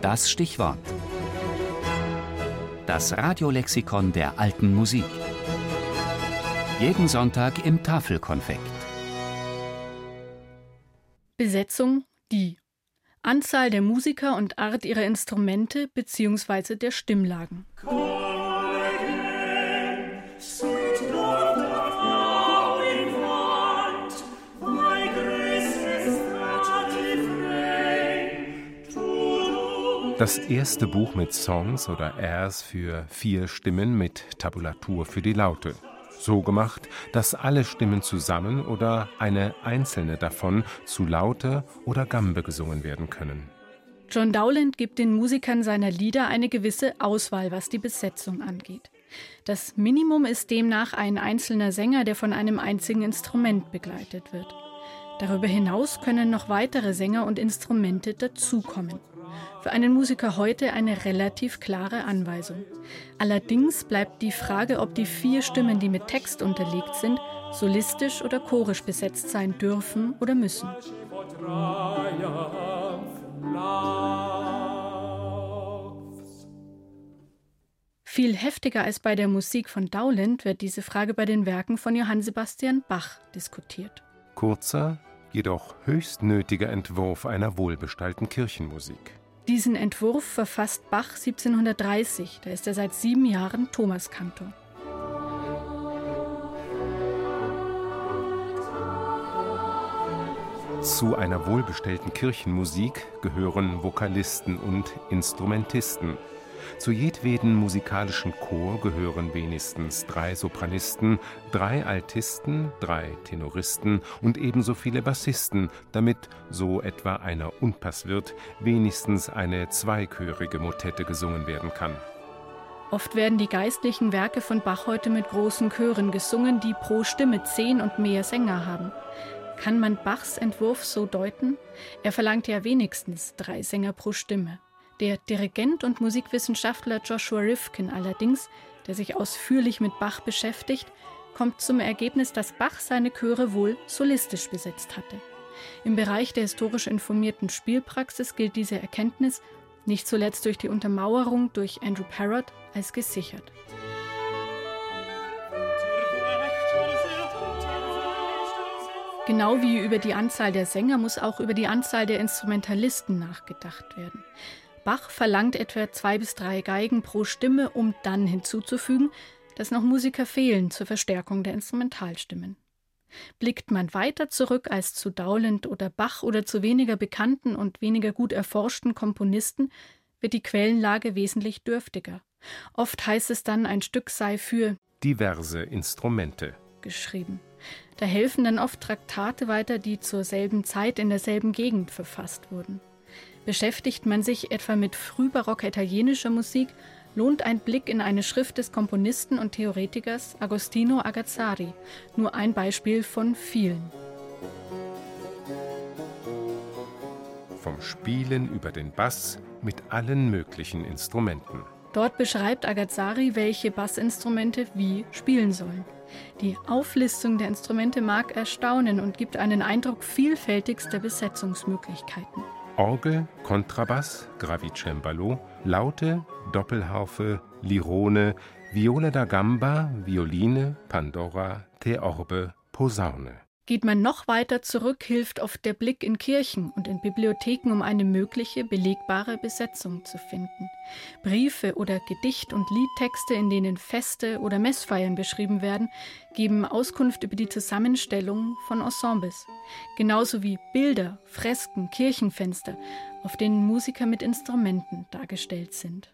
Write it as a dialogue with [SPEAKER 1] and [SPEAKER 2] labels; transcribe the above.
[SPEAKER 1] Das Stichwort. Das Radiolexikon der alten Musik. Jeden Sonntag im Tafelkonfekt.
[SPEAKER 2] Besetzung die. Anzahl der Musiker und Art ihrer Instrumente bzw. der Stimmlagen.
[SPEAKER 3] Das erste Buch mit Songs oder Airs für vier Stimmen mit Tabulatur für die Laute. So gemacht, dass alle Stimmen zusammen oder eine einzelne davon zu Laute oder Gambe gesungen werden können.
[SPEAKER 2] John Dowland gibt den Musikern seiner Lieder eine gewisse Auswahl, was die Besetzung angeht. Das Minimum ist demnach ein einzelner Sänger, der von einem einzigen Instrument begleitet wird. Darüber hinaus können noch weitere Sänger und Instrumente dazukommen. Für einen Musiker heute eine relativ klare Anweisung. Allerdings bleibt die Frage, ob die vier Stimmen, die mit Text unterlegt sind, solistisch oder chorisch besetzt sein dürfen oder müssen. Viel heftiger als bei der Musik von Dowland wird diese Frage bei den Werken von Johann Sebastian Bach diskutiert.
[SPEAKER 3] Kurzer, jedoch höchst nötiger Entwurf einer wohlbestallten Kirchenmusik.
[SPEAKER 2] Diesen Entwurf verfasst Bach 1730, da ist er seit sieben Jahren Thomaskantor.
[SPEAKER 3] Zu einer wohlbestellten Kirchenmusik gehören Vokalisten und Instrumentisten. Zu jedweden musikalischen Chor gehören wenigstens drei Sopranisten, drei Altisten, drei Tenoristen und ebenso viele Bassisten, damit, so etwa einer Unpass wird, wenigstens eine zweichörige Motette gesungen werden kann.
[SPEAKER 2] Oft werden die geistlichen Werke von Bach heute mit großen Chören gesungen, die pro Stimme zehn und mehr Sänger haben. Kann man Bachs Entwurf so deuten? Er verlangt ja wenigstens drei Sänger pro Stimme. Der Dirigent und Musikwissenschaftler Joshua Rifkin allerdings, der sich ausführlich mit Bach beschäftigt, kommt zum Ergebnis, dass Bach seine Chöre wohl solistisch besetzt hatte. Im Bereich der historisch informierten Spielpraxis gilt diese Erkenntnis, nicht zuletzt durch die Untermauerung durch Andrew Parrott, als gesichert. Genau wie über die Anzahl der Sänger muss auch über die Anzahl der Instrumentalisten nachgedacht werden. Bach verlangt etwa zwei bis drei Geigen pro Stimme, um dann hinzuzufügen, dass noch Musiker fehlen zur Verstärkung der Instrumentalstimmen. Blickt man weiter zurück als zu Dowland oder Bach oder zu weniger bekannten und weniger gut erforschten Komponisten, wird die Quellenlage wesentlich dürftiger. Oft heißt es dann, ein Stück sei für
[SPEAKER 3] diverse Instrumente
[SPEAKER 2] geschrieben. Da helfen dann oft Traktate weiter, die zur selben Zeit in derselben Gegend verfasst wurden. Beschäftigt man sich etwa mit frühbarocker italienischer Musik, lohnt ein Blick in eine Schrift des Komponisten und Theoretikers Agostino Agazzari, nur ein Beispiel von vielen.
[SPEAKER 3] Vom Spielen über den Bass mit allen möglichen Instrumenten.
[SPEAKER 2] Dort beschreibt Agazzari, welche Bassinstrumente wie spielen sollen. Die Auflistung der Instrumente mag erstaunen und gibt einen Eindruck vielfältigster Besetzungsmöglichkeiten.
[SPEAKER 3] Orgel, Kontrabass, Gravicembalo, Laute, Doppelharfe, Lirone, Viola da Gamba, Violine, Pandora, Theorbe, Posaune.
[SPEAKER 2] Geht man noch weiter zurück, hilft oft der Blick in Kirchen und in Bibliotheken, um eine mögliche, belegbare Besetzung zu finden. Briefe oder Gedicht- und Liedtexte, in denen Feste oder Messfeiern beschrieben werden, geben Auskunft über die Zusammenstellung von Ensembles. Genauso wie Bilder, Fresken, Kirchenfenster, auf denen Musiker mit Instrumenten dargestellt sind.